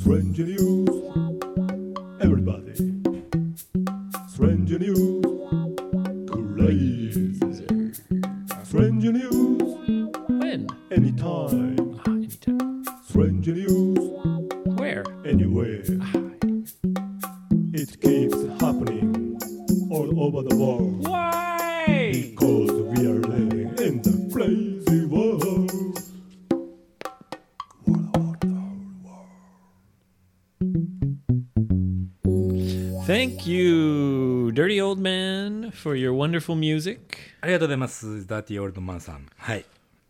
Strange news. wonderful music. ありがとうございます。Dirty Old Man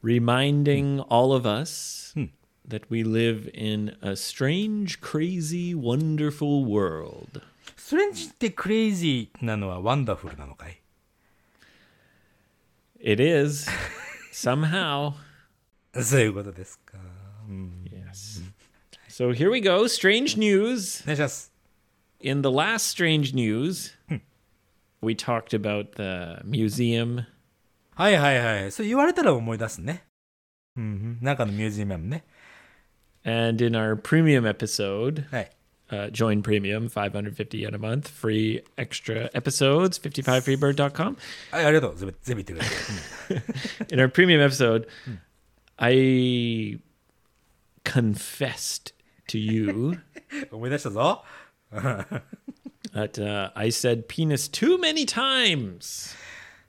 reminding hmm. all of us hmm. that we live in a strange, crazy, wonderful world. Strange the crazy ストレンジってクレイジーなのはワンダフルなのかい ?It is, somehow. Yes. So here we go, strange news. In the last strange news, hmm we talked about the museum はいはいはい。そう言われたら思い出すね。うんうん。なんかのミュージアムね。 and in our premium episode, はい。 uh, join premium 550 yen a month free extra episodes 55freebird.com はい、ありがとう。全部全部言ってくれて。 in our premium episode i confessed to you 思い出したぞ。 That uh, i said penis too many times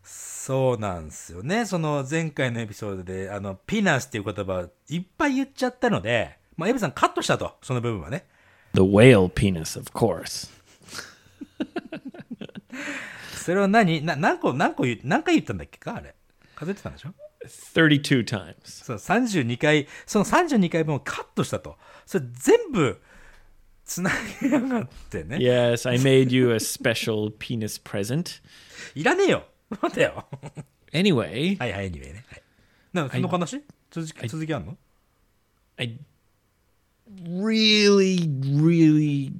そうなんですよね。その前回のエピソードで、あの、ピナスっていう言葉いっぱい言っちゃったので、まあ、エビさんカットしたと。その部分はね。the whale penis of course それは何？な何個、何個言う、何回言ったんだっけか？あれ。数えてたんでしょ？32 times そう、32回、その32回分をカットしたと。それ全部、つなげやがってね。yes i made you a special penis present いらねえよ。待てよ。anyway はいはい、anyway ね。はい。なんかその話、続き、続きあんの I really, really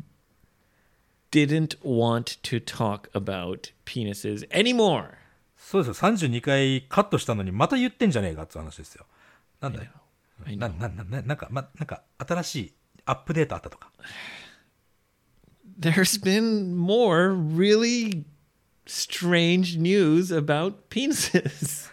didn't want to talk about penises anymore. そうですよ。32回カットしたのにまた言ってんじゃねえかって話ですよ。なんだよ。I な、know. な、な、ななんか、ま、なんか、新しいアップデートあったとか。There's been more really strange news about penises.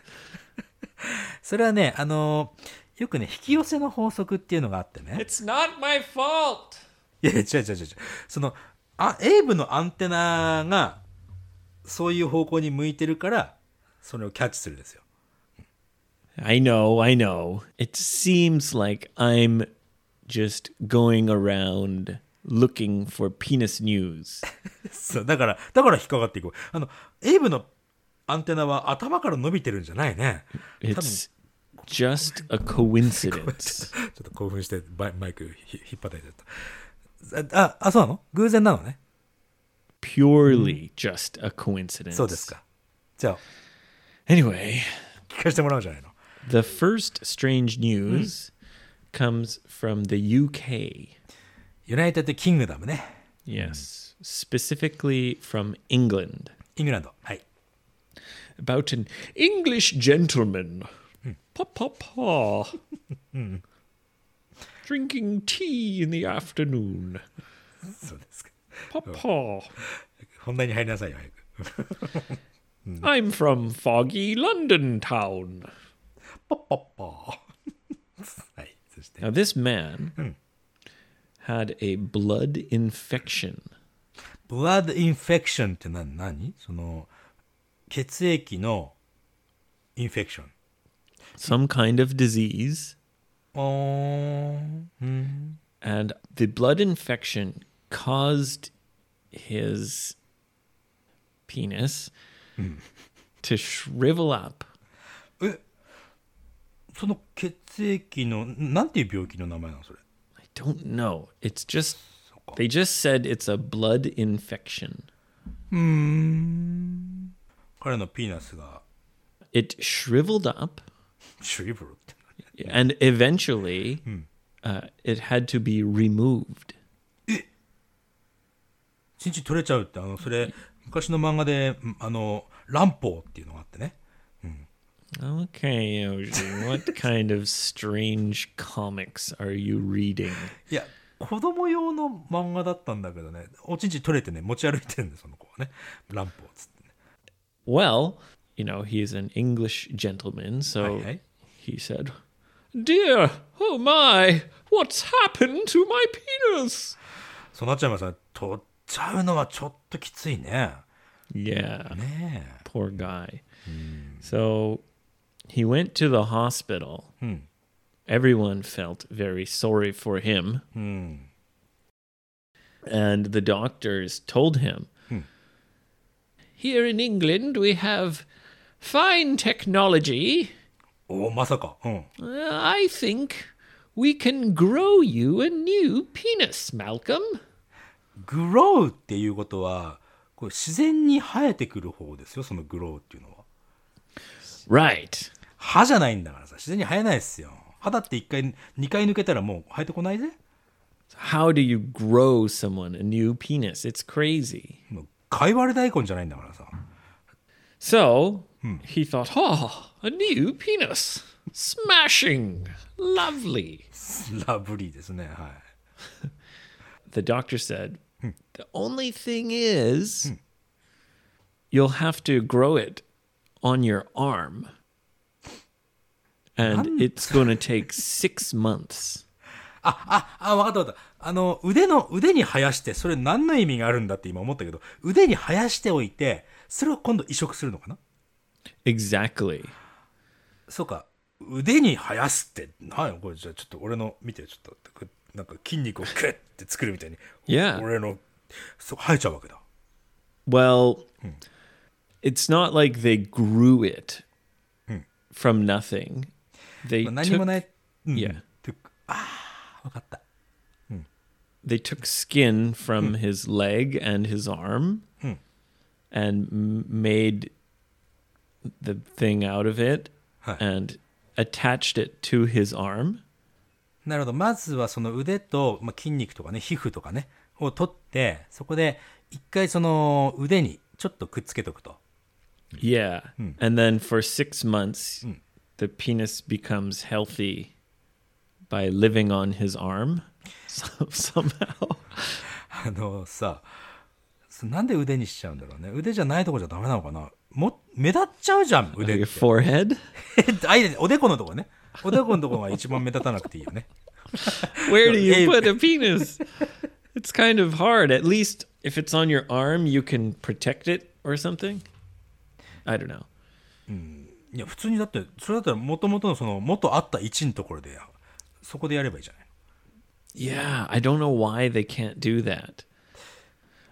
それはね、あのーよくね、引き寄せの法則っていうのがあってね。It's not my fault. いや違う違う違う。その、あ、エイブのアンテナが、そういう方向に向いてるから、それをキャッチするんですよ。I know, I know. It seems like I'm just going around looking for penis news. そう、だから、だから引っかかっていこう。あの、エイブのアンテナは頭から伸びてるんじゃないね。多分 It's just a coincidence. ちょっと興奮してバイマイクひ引っ張たいちゃった。あ、あ、そうなの偶然なのね。 Purely just a coincidence. そうですか。じゃあ、 Anyway, 聞かせてもらうんじゃないの the first strange news うん。comes from the UK. ユナイテッドキングダムね。 Yes, specifically from England. イングランド。はい。 About an English gentleman. Pa pa pa. Drinking tea in the afternoon. そうですか。 Pa pa. 本題に入りなさいよ、早く。 I'm from foggy London town. ポッポッポはい。そして、 Now, this man had a blood infection. ブラッドインフェクションって何何その、血液のインフェクション。 some kind of disease, おーうん。 and the blood infection caused his penis to shrivel up. その血液の、なんていう病気の名前なのそれ。I don't know. It's just, they just said it's a blood infection. 彼のピーナスが、It shriveled up, シュリブルって。and eventually uh, it had to be removed. チンチン取れちゃうって、あの、それ、昔の漫画で、んあの、乱暴っていうのがあってね。Okay, Yoshi, what kind of strange comics are you reading? いや、子供用の漫画だったんだけどね、おちんちん取れてね、持ち歩いてるんですその子はね。乱歩っつってね。 Well, you know, he's an English gentleman, so Aye, aye. he said, Dear, oh my, what's happened to my penis? そうなっちゃいますね。取っちゃうのはちょっときついね。 Yeah, ね poor guy. So he went to the hospital. Everyone felt very sorry for him. And the doctors told him, Here in England, we have fine technology. おお、まさか。うん。 Uh, I think we can grow you a new penis, Malcolm. グローっていうことは、これ自然に生えてくる方ですよ、そのグローっていうのは。 Right. 歯じゃないんだからさ、自然に生えないですよ。歯だって一回、二回抜けたらもう生えてこないぜ。 How do you grow someone a new penis? It's crazy. もう、貝割れ大根じゃないんだからさ。 So he thought, oh, a new penis. Smashing. Lovely. ラブリーですね、はい。 The doctor said, the only thing is, you'll have to grow it on your arm. And it's to take six months. あ、わかったわかった。あの、腕の、腕に生やして、それ何の意味があるんだって今思ったけど、腕に生やしておいて、それを今度移植するのかな？Exactly. そうか。腕に生やすって、なんこれじゃあちょっと俺の、見て、ちょっと、なんか筋肉をクッって作るみたいに。Yeah. 俺の、そう、生えちゃうわけだ。Well, it's not like they grew it from nothing. They まあ何も took, ない。うん Yeah. トゥックああ、わかった。they took skin from his leg and his arm and m- made the thing out of it Huh. and attached it to his arm. なるほど。まずはその腕と、まあ、筋肉とかね、皮膚とかね、を取って、そこで一回その腕にちょっとくっつけとくと。Yeah. And then for six months, the penis becomes healthy by living on his arm so, somehow. あのさ、そなんで腕にしちゃうんだろうね。腕じゃないとこじゃダメなのかなも、目立っちゃうじゃん、腕 Like っ your て。 forehead? あ、いいねおでこのとこね。おでこのとこが一番目立たなくていいよね。 Where do you Hey. put a penis? It's kind of hard. At least if it's on your arm, you can protect it or something. I don't know. いや、普通にだって、それだったら元々のその、元あった位置のところで、そこでやればいいじゃない？Yeah, I don't know why they can't do that.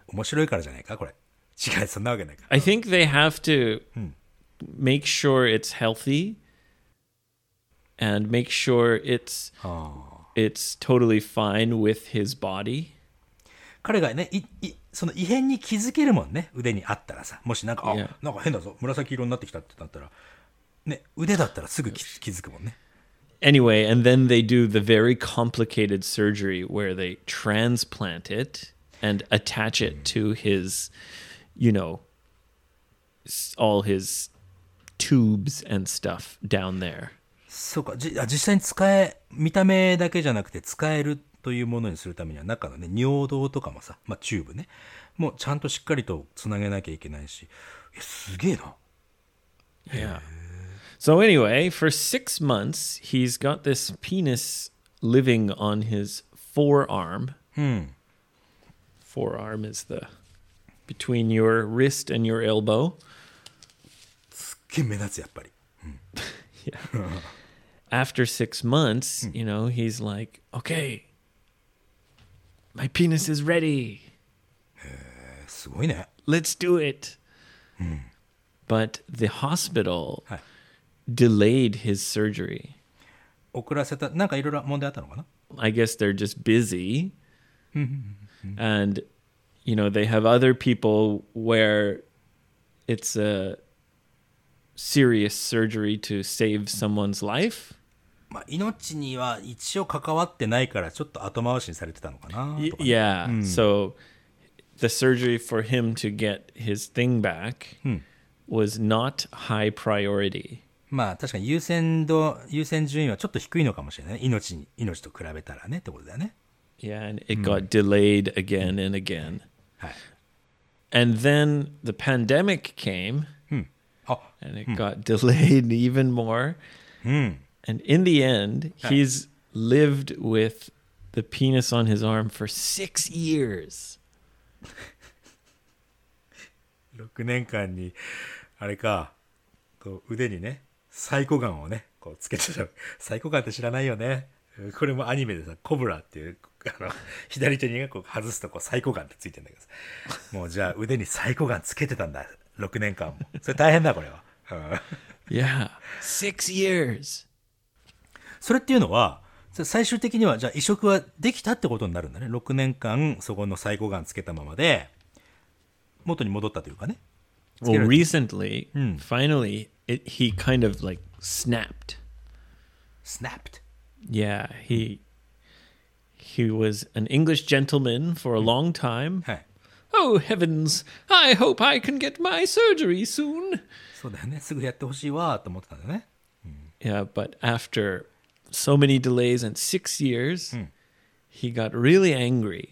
面白いからじゃないか、これ。違う、そんなわけないから。I think they have to make sure it's healthy and make sure it's ああ it's totally fine with his body. 彼がね、い、い、その異変に気づけるもんね。腕にあったらさ。もしなんか、あ Yeah. なんか変だぞ。紫色になってきたってなったら、ね、腕だったらすぐ気気づくもんね。Anyway, and then they do the very complicated surgery where they transplant it and attach it to his, you know, all his tubes and stuff down there. そうか。じあ実際に使え、見た目だけじゃなくて使えるというものにするためには、中のね、尿道とかもさ、まあ、チューブね。もうちゃんとしっかりとつなげなきゃいけないし。え、すげえな。Yeah. So anyway, for six months, he's got this penis living on his forearm. Forearm is the between your wrist and your elbow. すっげえ目立つ、やっぱり。 After six months, you know, he's like, okay, my penis is ready. すごいね。 Let's do it. But the hospital はい。 delayed his surgery. 遅らせた、なんかいろいろ問題あったのかな I guess they're just busy. and, you know, they have other people where it's a serious surgery to save someone's life. まあ、命には一応関わってないから、ちょっと後回しにされてたのかな Y- とかね yeah. So the surgery for him to get his thing back was not high priority. まあ確かに優先度、優先順位はちょっと低いのかもしれない。命に、命と比べたらねってことだよね。Yeah, and it got delayed again and again. はい。And then the pandemic came あ、and it got delayed even more. うん。And in the end, he's lived with the penis on his arm for six years. 6年間に、あれか、こう腕にね、サイコガンをね、こうつけてた。サイコガンって知らないよね。うんこれもアニメでさ、コブラっていう、あの、左手にねこう外すとこうサイコガンってついてんだけどさ。もうじゃあ腕にサイコガンつけてたんだ。6年間も。それ大変だ、これは。うん Yeah, six years. それっていうのは、最終的には、じゃあ移植はできたってことになるんだね。6年間、そこのサイコガンつけたままで、元に戻ったというかね。Well, recently, Hmm. finally, it, he kind of like snapped. snapped. Yeah, he he was an English gentleman for a long time. はい。 Oh heavens! I hope I can get my surgery soon. そうだよね。すぐやってほしいわ、と思ってたんだよね。 Yeah, but after so many delays and six years, he got really angry.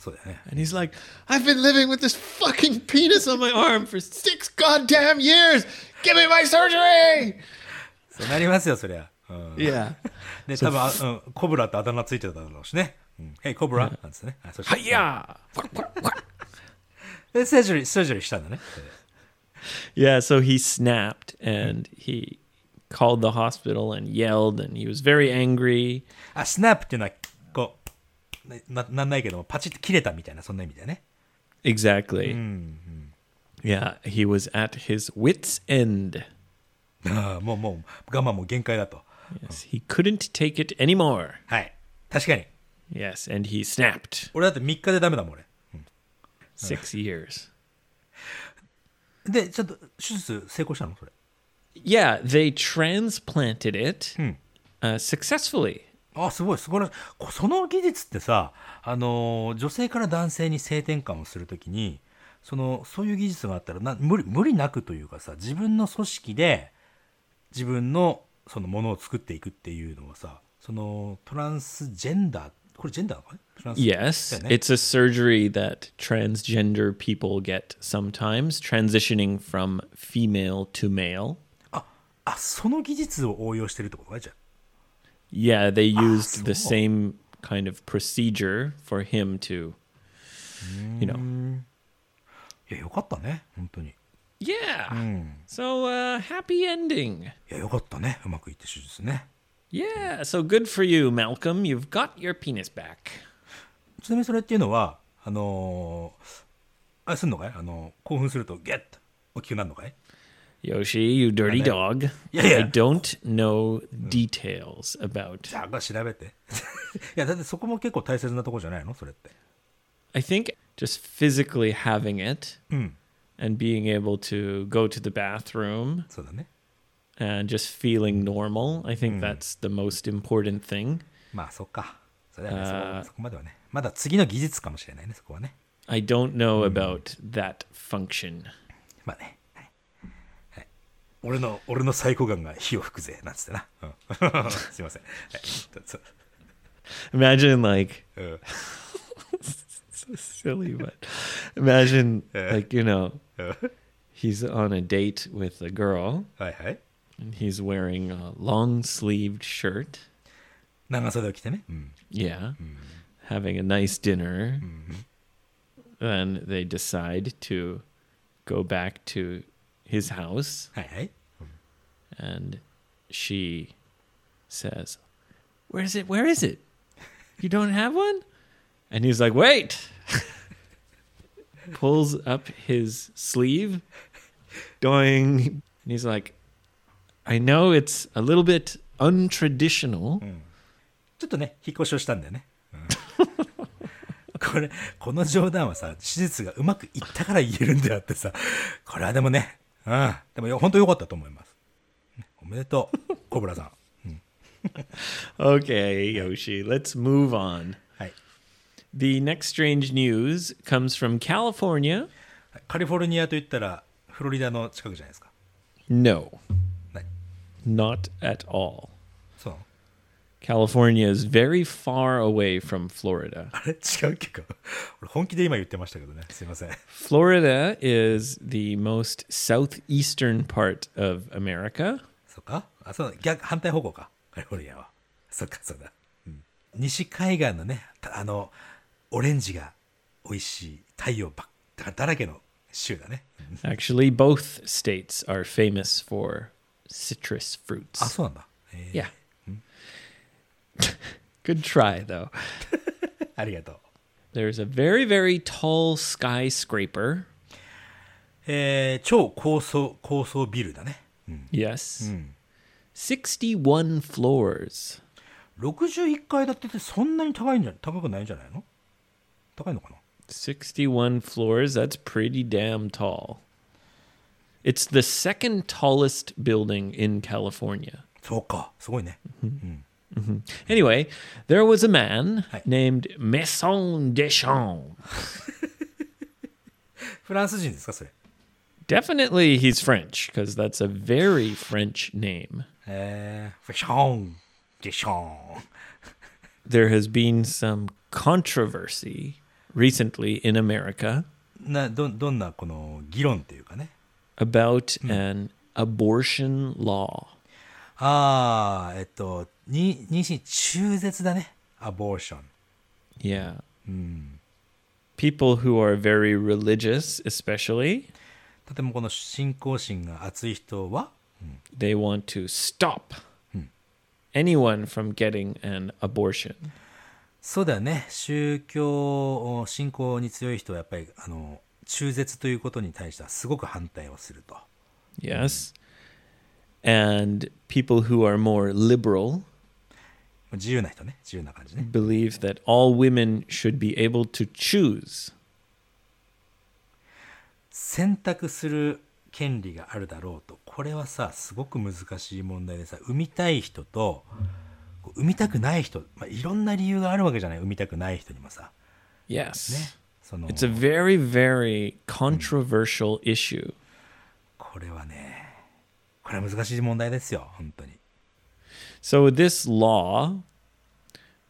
そうだよね。 And he's like, I've been living with this fucking penis on my arm for six goddamn years. Give me my surgery! そうなりますよ、そりゃ。うん、 Yeah. で、多分、あうん、コブラってあだ名ついてただろうしね。うん、ヘイ、コブラなんですね。はい、そして Hiya! で、サージュリー、サージュリーしたんだね。 Yeah, so he snapped and he called the hospital and yelled and he was very angry. あ、スナップっていうのは、こう、ね な、なんないけども、パチッと切れたみたいな、そんな意味だよね。 Exactly. Yeah, he was at his wits' end. ああもう、もう、我慢も限界だと。 Yes, he couldn't take it anymore. はい。確かに。 Yes, and he snapped. 俺だって3日でダメだもん、俺。 Six years. で、ちょっと、手術成功したのそれ。 Yeah, they transplanted it uh, successfully. あ、すごい、素晴らしい。こその技術ってさ、あのー、女性から男性に性転換をするときに、その、そういう技術があったらな、無理、無理なくというかさ、自分の組織で、自分の、そのものを作っていくっていうのはさ、その、トランスジェンダー、これジェンダーなのかね？Yes, it's a surgery that transgender people get sometimes, transitioning from female to male. あ、あ、その技術を応用してるってことかじゃあ Yeah, they used the same kind of procedure for him to, you know. いや、よかったね、本当に。い Yeah. So, uh, happy ending. や、よかったね、うまくいって手術ね。Yeah, so good for you, Malcolm. You've got your penis back. ちなみにそれっていうのは、あのー、あれすんのかいあの興奮するとゲッと大きくなるのかい Yoshi, you dirty dog. Yeah, yeah. I don't know details about. じゃあ調べて。いや、だってそこも結構大切なとこじゃないのそれって。 I think just physically having it うん。 and being able to go to the bathroom そうだね。 and just feeling normal, I think that's the most important thing. まあ、そっか。それはね、あーそこそこまではね。まだ次の技術かもしれないね、そこはね。 I don't know about that function. まあね。 はい。はい、俺の、俺のサイコガンが火を吹くぜ、なんつってな。うん、すいません。はい。そう Imagine like うん。 silly, but imagine Yeah. like you know うん he's on a date with a girl はいはい。 and he's wearing a long-sleeved shirt. 長袖を着てね。うん。 Yeah, having a nice dinner. Then they decide to go back to his house, はいはい。 and she says, "Where is it? Where is it? You don't have one?" And he's like, "Wait." Pulls up his sleeve, doing. And he's like, "I know it's a little bit untraditional." ちょっとね、引っ越しをしたんだよね。うんこれ、この冗談はさ、手術がうまくいったから言えるんであってさ、これはでもね、 うん。でもよ、本当良かったと思います。おめでとう、コブラさん。Okay, Yoshi, let's move on. はい。The next strange news comes from California. カリフォルニアと言ったら、フロリダの近くじゃないですか。No, 何 not at all. そうなの California is very far away from Florida. あれ違うっけか俺本気で今言ってましたけどね。すいません。 Florida is the most southeastern part of America. そうかあ、そうだ。逆、反対方向か。カリフォルニアは。そっか、そうだ。うん。西海岸のね、たあの、オレンジが美味しい太陽ばっだだらけの州だね。 Actually, both states are famous for citrus あ、 fruits. そうなんだ。えー Yeah. Good try, though. ありがとう。 There's a very, very tall skyscraper. えー、超高層、高層ビルだね。 Yes. 61 floors. 61階建てってそんなに高いんじゃ、高くないんじゃないの高いのかな61 floors. That's pretty damn tall. It's the second tallest building in California. そうか。すごいね。 Anyway, there was a man Hi. named Maison Deschamps. フランス人ですか、それ。 Definitely he's French, because that's a very French name. えー、フェション、デション。 There has been some controversy recently in America な、ど、どんなこの議論っていうかね。 about an abortion law. ああ、えっと、に、妊娠中絶だね。アボーション。Yeah. People who are very religious, especially, とてもこの信仰心が熱い人は、they want to stop anyone from getting an abortion. そうだよね。宗教、信仰に強い人はやっぱり、あの、中絶ということに対してはすごく反対をすると。Yes. And people who are more liberal 自由な人ね。自由な感じね。believe that all women should be able to choose. 選択する権利があるだろうと。これはさ、すごく難しい問題でさ、産みたい人と、産みたくない人、まあ、いろんな理由があるわけじゃない。産みたくない人にもさ。Yes. ね。その、It's a very, very controversial issue. これはね、これは難しい問題ですよ。本当に。 So, this law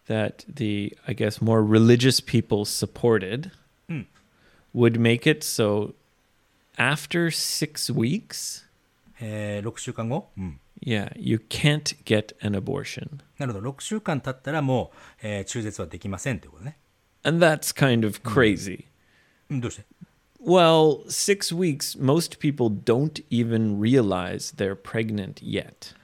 that the, I guess, more religious people supported would make it so after six weeks, えー、6週間後、うん、 yeah, you can't get an abortion. なるほど。6週間経ったらもう、えー中絶はできませんということね。 And that's kind of crazy. うん、どうして Well, six weeks, most people don't even realize they're pregnant yet.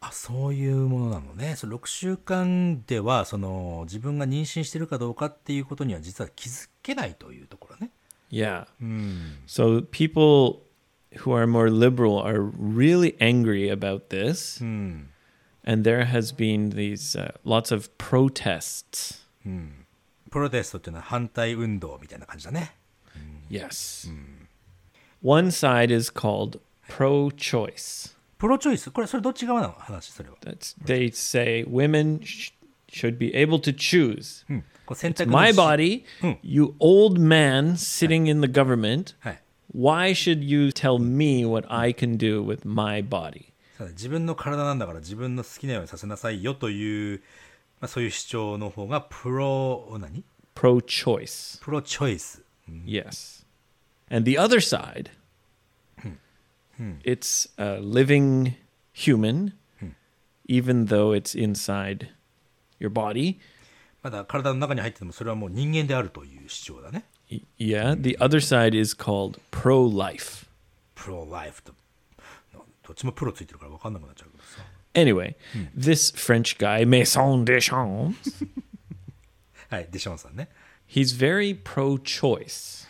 あ、そういうものなのね。その6週間では、その、自分が妊娠してるかどうかっていうことには実は気づけないというところね。 Yeah. うん。 So people who are more liberal are really angry about this. うん。 And there has been these uh, lots of protests. プロテストっていうのは反対運動みたいな感じだね。 Yes. One side is called pro choice. プロチョイスこれ、それどっち側なの話、それは。 That's they say women sh- should be able to choose. うん。こう選 It's 択の my 自 body, Hmm. you old man sitting in the government. はい。 Why should you tell me what I can do with my body? そうだ自分の体なんだから自分の好きなようにさせなさいよという、まあ、そういう主張の方がプロ、何 Pro choice. プロチョイス。 Yes. And the other side, it's a living human, even though it's inside your body. まだ体の中に入っててもそれはもう人間であるという主張だね。 Y- Yeah. The other side is called pro life. プロライフと。などっちもプロついてるから分かんなくなっちゃうけどさ。 Anyway, this French guy, Maison Deschamps, はい、デションさんね。 he's very pro choice.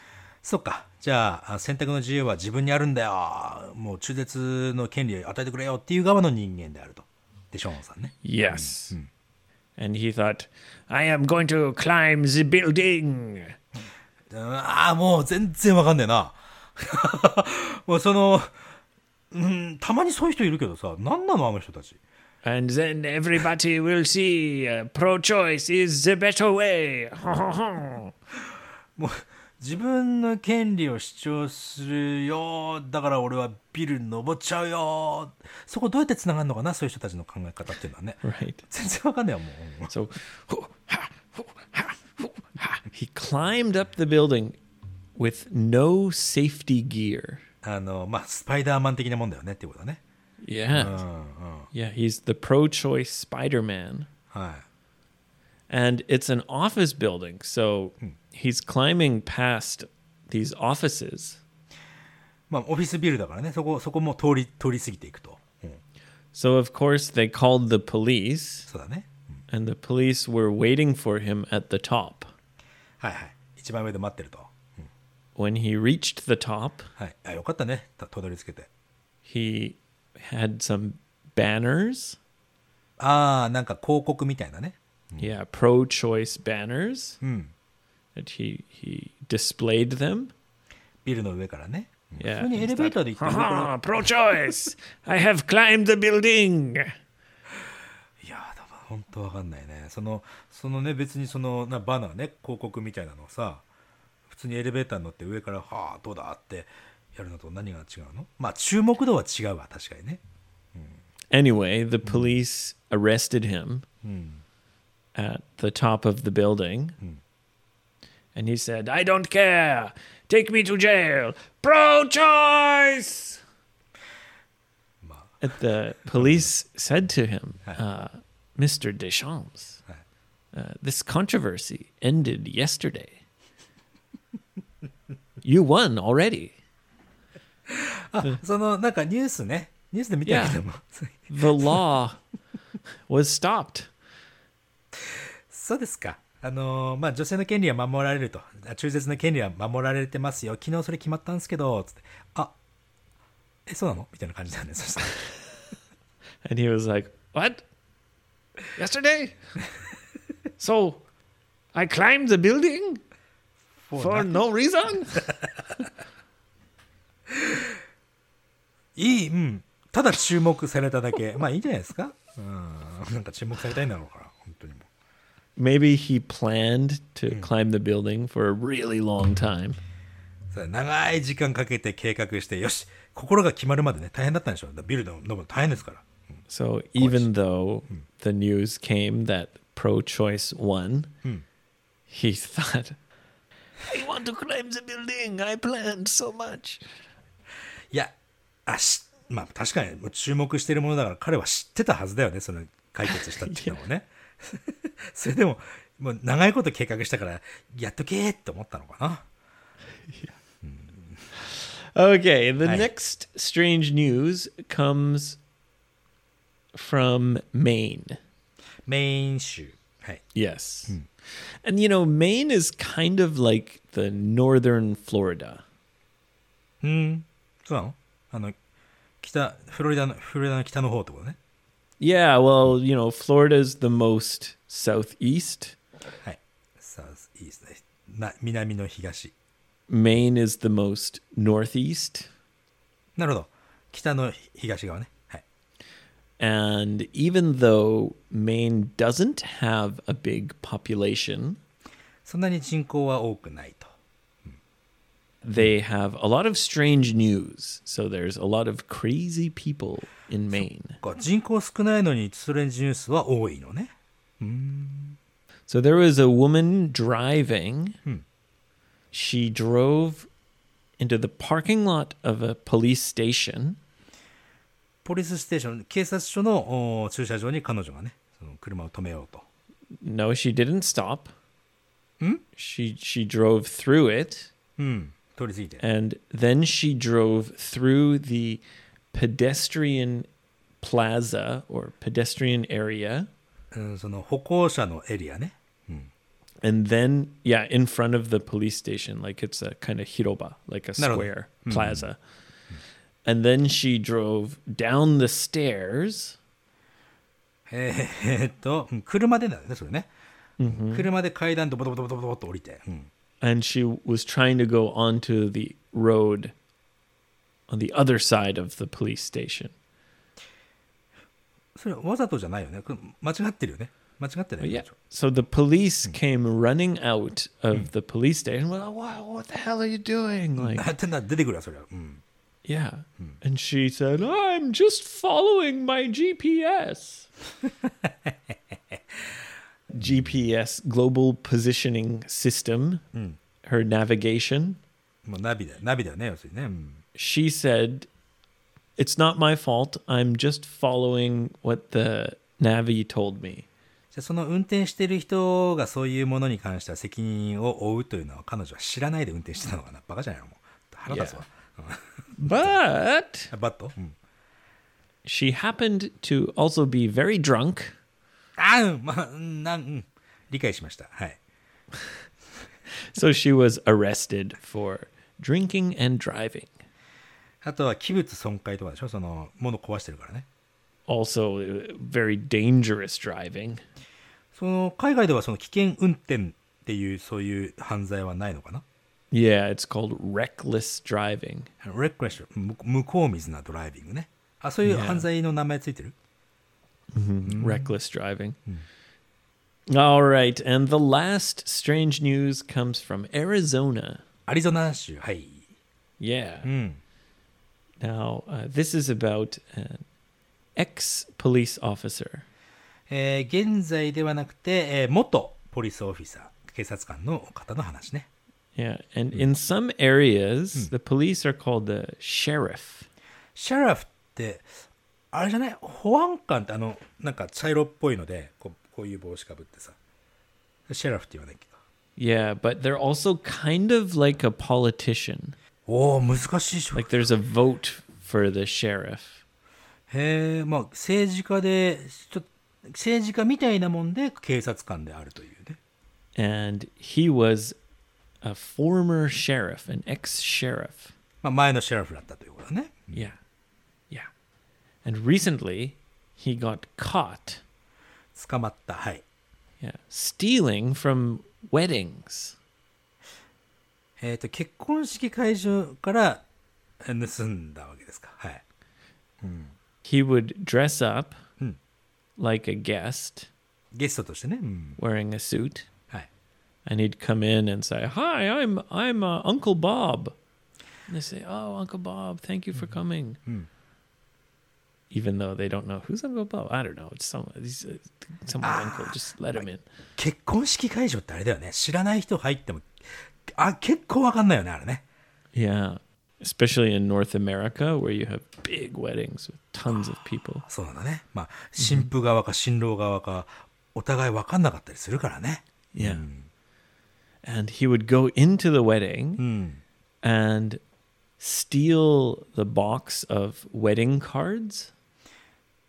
そっか。じゃあ、あ選択の自由は自分にあるんだよ。もう中絶の権利を与えてくれよっていう側の人間であると。デションさんね。Yes. And he thought, I am going to climb the building. うんああ、もう全然わかんねえな。もうその、うん、たまにそういう人いるけどさ、何なのあの人たち。And then everybody will see uh, pro choice is the better way. もう、自分の権利を主張するよだから俺はビル登っちゃうよそこどうやってつながるのかなそういう人たちの考え方っていうのはね Right. 全然わかんないよもう So he climbed up the building with no safety gear. あのまあスパイダーマン的なもんだよねっていうことだね Yeah. うんうん Yeah, he's the pro-choice Spider-Man. はい And it's an office building, so he's climbing past these offices. まあオフィスビルだからねそこそこも通り通り過ぎていくと、うん、 So of course they called the police そうだね and the police were waiting for him at the top. はいはい一番上で待ってると When he reached the top, はいあよかったねたたどり着けて he had some banners. ああなんか広告みたいなね Yeah, pro-choice banners. うん that he he displayed them. ビルの上からね Yeah, 普通にエレベーターで行って上から Ah, pro-choice. I have climbed the building. いやーだから本当わかんないねそのそのね別にそのなバナーね広告みたいなのをさ普通にエレベーターに乗って上から「はあどうだ?」ってやるのと何が違うの？まあ注目度は違うわ確かにね Anyway, the police arrested him うん at the top of the building. And he said, I don't care. Take me to jail. Pro choice. まあ And the police said to him, uh, Mr. Deschamps, uh, this controversy ended yesterday. you won already. そのなんかニュースねニュースで見たけども The law was stopped. そうですかあのーまあ女性の権利は守られるとあ中絶の権利は守られてますよ昨日それ決まったんですけどつってあえそうなの？みたいな感じだよねそしたら And he was like, What? Yesterday? so I climbed the building? For no reason? いい、うん。ただ注目されただけ。まあいいんじゃないですかうん。なんか注目されたいんだろうから。Maybe he planned to climb the building for a really long time. 長い時間かけて計画して、よし、心が決まるまでね、大変だったんでしょ。だからビルの登るの大変ですから。So even though the news came that pro choice won, he thought, I want to climb the building. I planned so much. いや、あし、まあ確かに注目してるものだから彼は知ってたはずだよね、その解決したっていうのもね。それでも、もう長いこと計画したから、やっとけーって思ったのかな。Okay, the next strange news comes from Maine. メイン州。はい。Yes. And you know, Maine is kind of like the northern Florida. うん。そうなのあの、北、フロリダの、フロリダの北の方ってことね。Yeah, well, you know, Florida's the most southeast. はい。サウスイーストです。な、南の東。 Maine is the most northeast. なるほど。北の東側ね。はい。 And even though Maine doesn't have a big population, そんなに人口は多くないと。 they have a lot of strange news. So there's a lot of crazy people in Maine. こう人口少ないのにストレンジニュースは多いのね。 So there was a woman driving. She drove into the parking lot of a police station. ポリスステーション、警察署のお駐車場に彼女がね、その車を止めようと。 No, she didn't stop. She she drove through it うん。 通り過ぎて。 and then she drove through the pedestrian plaza or pedestrian area うん、その歩行者のエリアね。 and then yeah in front of the police station like it's a kind of hiroba like a なるほど。 square plaza and then she drove down the stairs えーえーっと、うん車でだよね、それね。車で階段ドボドボドボドボドボっと降りて。うん。 and she was trying to go onto the road on the other side of the police station それわざとじゃないよね。これ間違ってるよね。 間違ってない But よ yeah. So the police came running out of the police station. Well, what, what the hell are you doing? Like, だってな出てくるわそれは、うん、 yeah. And she said, I'm just following my GPS. GPS, Global Positioning System, her navigation. もうナビだよナビだよね要するにね、うん、 She said, It's not my fault. I'm just following what the Navi told me. じゃあその運転してる人がそういうものに関しては責任を負うというのは彼女は知らないで運転してたのかなバカじゃないのもう腹立つわ、 But あバット、うん、 she happened to also be very drunk. あうんまあうんなん、うん、理解しましたはい So she was arrested for drinking and driving. あとは器物損壊とかでしょ？その物壊してるからね Also, uh, very dangerous driving. その海外ではその危険運転っていうそういう犯罪はないのかな？Yeah, it's called reckless driving. レックレッシュ向向こう水なドライビングねあそういう Yeah. 犯罪の名前ついてる？Reckless driving. All right, and the last strange news comes from Arizona. アリゾナ州はい Yeah. うん Now, uh, this is about an ex police officer. えー現在ではなくて、えー元ポリスオフィサー警察官の方の話ね Yeah, and in some areas, the police are called the sheriff. シャラフって あれじゃない保安官ってあのなんか茶色っぽいのでこうこういう帽子かぶってさシャラフって言わないっけか Yeah, but they're also kind of like a politician. おお難しい職 Like there's a vote for the sheriff. へえまあ政治家でちょ政治家みたいなもんで警察官であるというね And he was a former sheriff, an ex sheriff. まあ前のシャラフだったということだね. Yeah. And recently, he got caught 捕まったはい yeah, stealing from weddings. えっ、と結婚式会場からえー盗んだわけですかはい He would dress up Hmm. like a guest ゲストとしてね、うん、 wearing a suit. はい and he'd come in and say, "Hi, I'm I'm uh, Uncle Bob." And they say, "Oh, Uncle Bob, thank you for coming." even though they don't know who's Uncle Bob. I don't know. It's some, he's, uh, someone's ah, uncle. Just let him in. 結婚式会場ってあれだよね。知らない人入っても、あ、結構わかんないよね、あれね。Yeah. Especially in North America, where you have big weddings with tons of people. Ah, そうなんだね。まあ、新婦側か新郎側か、お互いわかんなかったりするからね。Yeah.、うん、and mm. he would go into the wedding、うん、and mm. steal the box of wedding cards.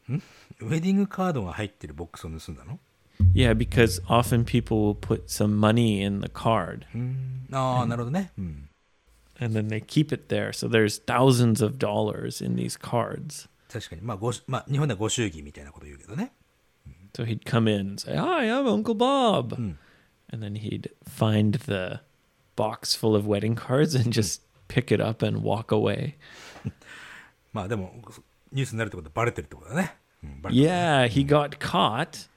ウェディングカードが入ってるボックスを盗んだの Yeah, because often people will put some money in the card うんああなるほどね、うん、 and then they keep it there. So there's thousands of dollars in these cards. 確かにまあごまあ日本ではご祝儀みたいなこと言うけどね So he'd come in and say, Hi, I'm Uncle Bob. Hmm. And then he'd find the box full of wedding cards and just pick it up and walk away. まあでも ニュースになるってことはバレてるってことだね、うん、バレてる Yeah, he got caught.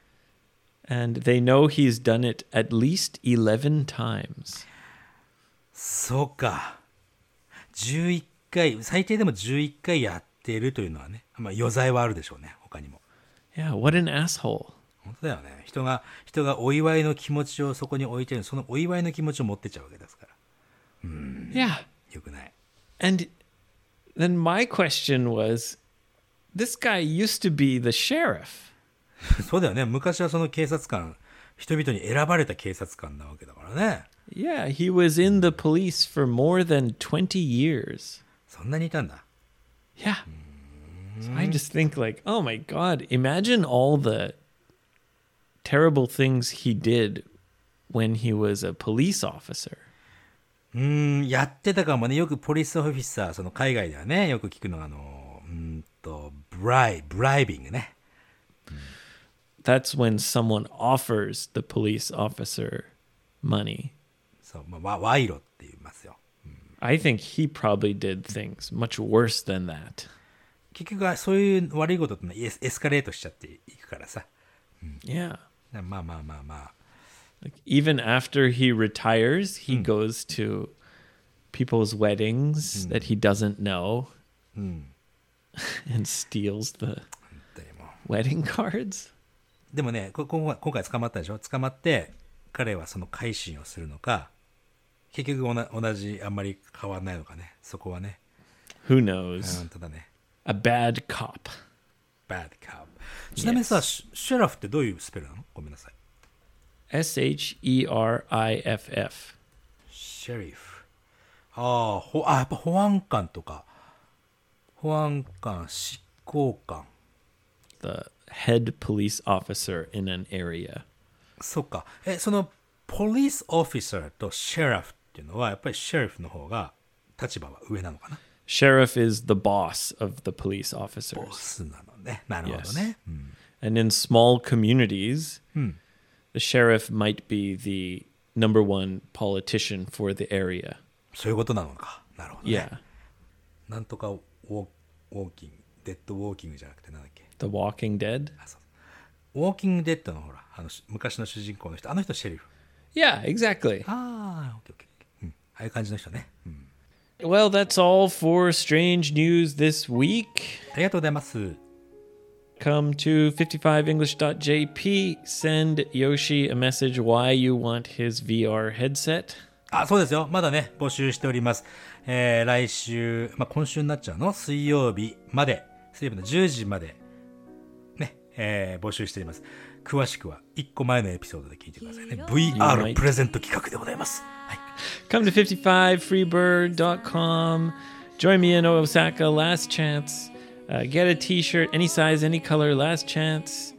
And they know he's done it at least 11 times. そうか11回最低でも11回やってるというのはねまあ余罪はあるでしょうね他にも Yeah, what an asshole. 本当だよね人が人がお祝いの気持ちをそこに置いてるそのお祝いの気持ちを持ってっちゃうわけですから Yeah. よくない And then my question was this guy used to be the sheriff. そうだよね。昔はその警察官、人々に選ばれた警察官なわけだからね。Yeah, he was in the police for more than 20 years. そんなにいたんだ。Yeah. Hmm. So I just think like, oh my god, imagine all the terrible things he did when he was a police officer. Hmm, うーん、やってたかもね。よくポリスオフィサー、その海外ではね、よく聞くのが、あの、うん とブライブライビングね That's when someone offers the police officer money. そう、まあ、わ賄賂って言いますよ I think he probably did things much worse than that. 結局はそういう悪いことってのはエスエスカレートしちゃっていくからさ Yeah. まあまあまあまあ Like even after he retires, he goes to people's weddings that he doesn't know and steals the wedding cards? でもねこ今回今回捕まったでしょ？捕まって彼はその改心をするのか結局同じあんまり変わらないのかね？そこはね。Who う knows? んただね。A bad cop. bad cop. ちなみにさ、シシェラフってどういうスペルなの？ごめんなさい。S H E R I F F. シェリフああほあやっぱ保安官とか保安官執行官 The head police officer in an area. そっかえそのポリスオフィサーとシェラフっていうのはやっぱりシェリフの方が立場は上なのかな Sheriff is the boss of the police ボ officers. スなのねなるほどね、うん And in small communities, the sheriff might be the number one politician for the area. そういうことなのかなるほどね、 Yeah. なんとか ウォーキングデッドウォーキングじゃなくてなんだっけ The Walking Dead. ウォーキングデッドのほらあのし昔の主人公の人あの人シェリフ Yeah, exactly. ああオッケーオッケー、うん、ああいう感じの人ね、うん、Well, that's all for strange news this week. ありがとうございます Come to 55english.jp. Send Yoshi a message why you want his VR headset. あ、そうですよ。まだね、募集しております。えー、来週、まあ、今週になっちゃうの水曜日まで、水曜日の10時まで、ね、えー、募集しております。詳しくは、1個前のエピソードで聞いてくださいね。VR プレゼント企画でございます。はい。Come to 55freebird.com. Join me in Osaka. Last chance. Uh, get a t shirt, any size, any color. Last chance.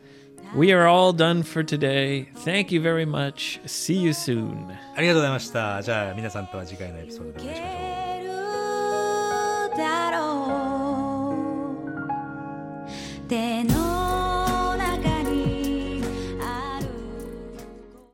We are all done for today. Thank you very much. See you soon. ありがとうございました。じゃあ、皆さんとは次回のエピソードでお会いしましょう。だろう。手の